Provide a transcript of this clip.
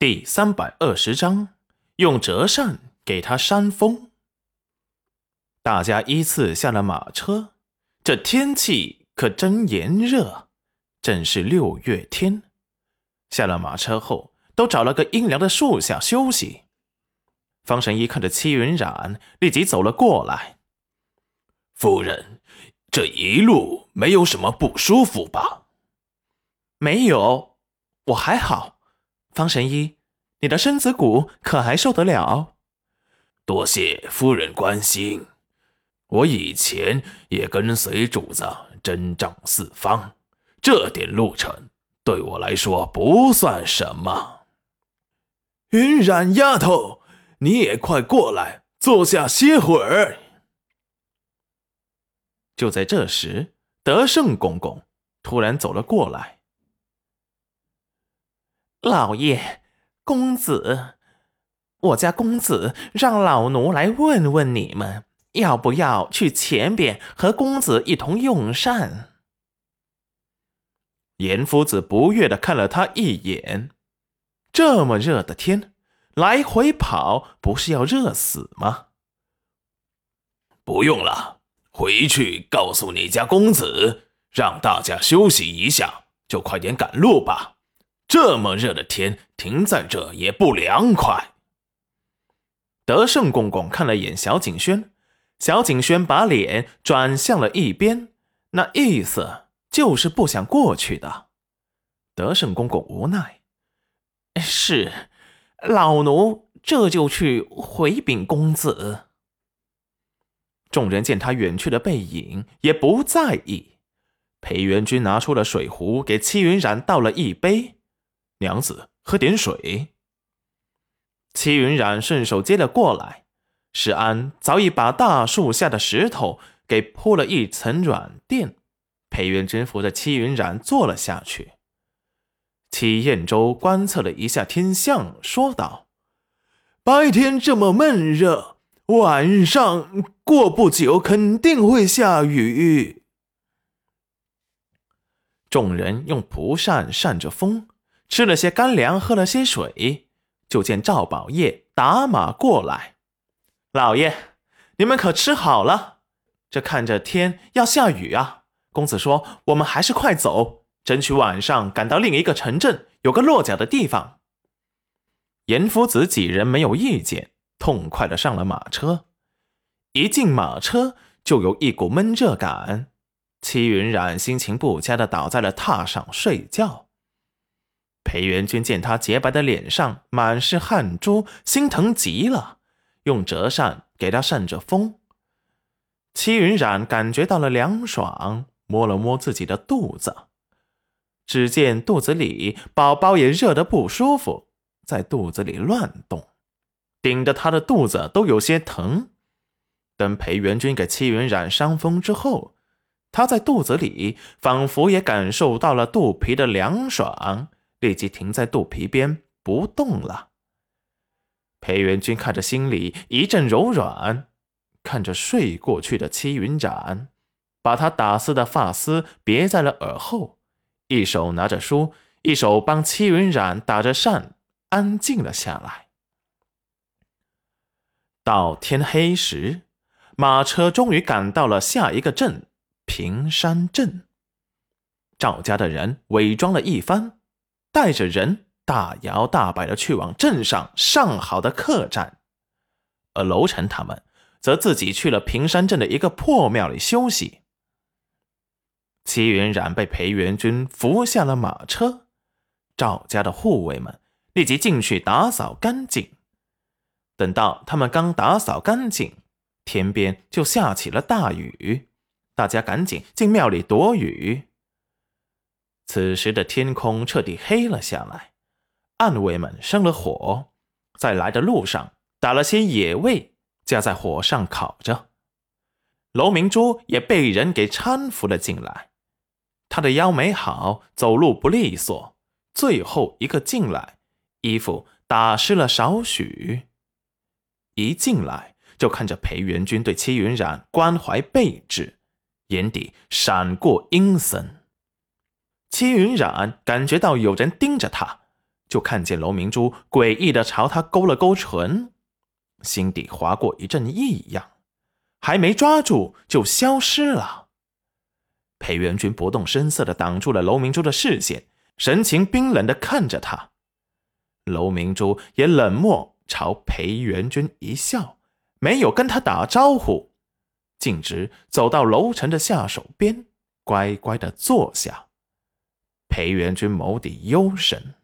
第三百二十章，用折扇给他扇风。大家依次下了马车，这天气可真炎热，正是六月天。下了马车后，都找了个阴凉的树下休息。方神医看着戚云染，立即走了过来。夫人，这一路没有什么不舒服吧？没有，我还好。方神医，你的身子骨可还受得了？多谢夫人关心。我以前也跟随主子征战四方，这点路程对我来说不算什么。云染丫头，你也快过来坐下歇会儿。就在这时，德胜公公突然走了过来。老爷，公子，我家公子让老奴来问问你们，要不要去前边和公子一同用膳？严夫子不悦的看了他一眼，这么热的天，来回跑，不是要热死吗？不用了，回去告诉你家公子，让大家休息一下，就快点赶路吧。这么热的天，停在这也不凉快。德胜公公看了眼小景轩，小景轩把脸转向了一边，那意思就是不想过去的。德胜公公无奈：“是，老奴这就去回禀公子。”众人见他远去的背影，也不在意。裴元君拿出了水壶，给戚云染倒了一杯。娘子，喝点水。戚云染顺手接了过来。石安早已把大树下的石头给铺了一层软垫。裴元君扶着戚云染坐了下去。戚彦周观测了一下天象，说道：“白天这么闷热，晚上过不久肯定会下雨。”众人用蒲扇扇着风。吃了些干粮，喝了些水，就见赵宝业打马过来。老爷，你们可吃好了？这看着天要下雨啊！公子说，我们还是快走，争取晚上赶到另一个城镇，有个落脚的地方。严夫子几人没有意见，痛快的上了马车。一进马车，就有一股闷热感。戚云染心情不佳的倒在了榻上睡觉。裴元君见他洁白的脸上满是汗珠，心疼极了，用折扇给他扇着风。戚云染感觉到了凉爽，摸了摸自己的肚子，只见肚子里宝宝也热得不舒服，在肚子里乱动，顶得他的肚子都有些疼。等裴元君给戚云染扇风之后，他在肚子里仿佛也感受到了肚皮的凉爽。立即停在肚皮边不动了。裴元君看着，心里一阵柔软，看着睡过去的戚云染，把他打丝的发丝别在了耳后，一手拿着书，一手帮戚云染打着扇，安静了下来。到天黑时，马车终于赶到了下一个镇——平山镇。赵家的人伪装了一番。带着人大摇大摆的去往镇上上好的客栈，而楼臣他们则自己去了平山镇的一个破庙里休息。齐云染被裴元君扶下了马车，赵家的护卫们立即进去打扫干净。等到他们刚打扫干净，天边就下起了大雨，大家赶紧进庙里躲雨。此时的天空彻底黑了下来，暗卫们生了火，在来的路上打了些野味，架在火上烤着。楼明珠也被人给搀扶了进来，他的腰没好，走路不利索，最后一个进来，衣服打湿了少许。一进来就看着裴元君对戚云染关怀备至，眼底闪过阴森。戚云染感觉到有人盯着他，就看见楼明珠诡异的朝他勾了勾唇，心底划过一阵异样，还没抓住就消失了。裴元君不动声色的挡住了楼明珠的视线，神情冰冷的看着他。楼明珠也冷漠朝裴元君一笑，没有跟他打招呼，径直走到楼层的下手边，乖乖的坐下。裴元君谋底幽深。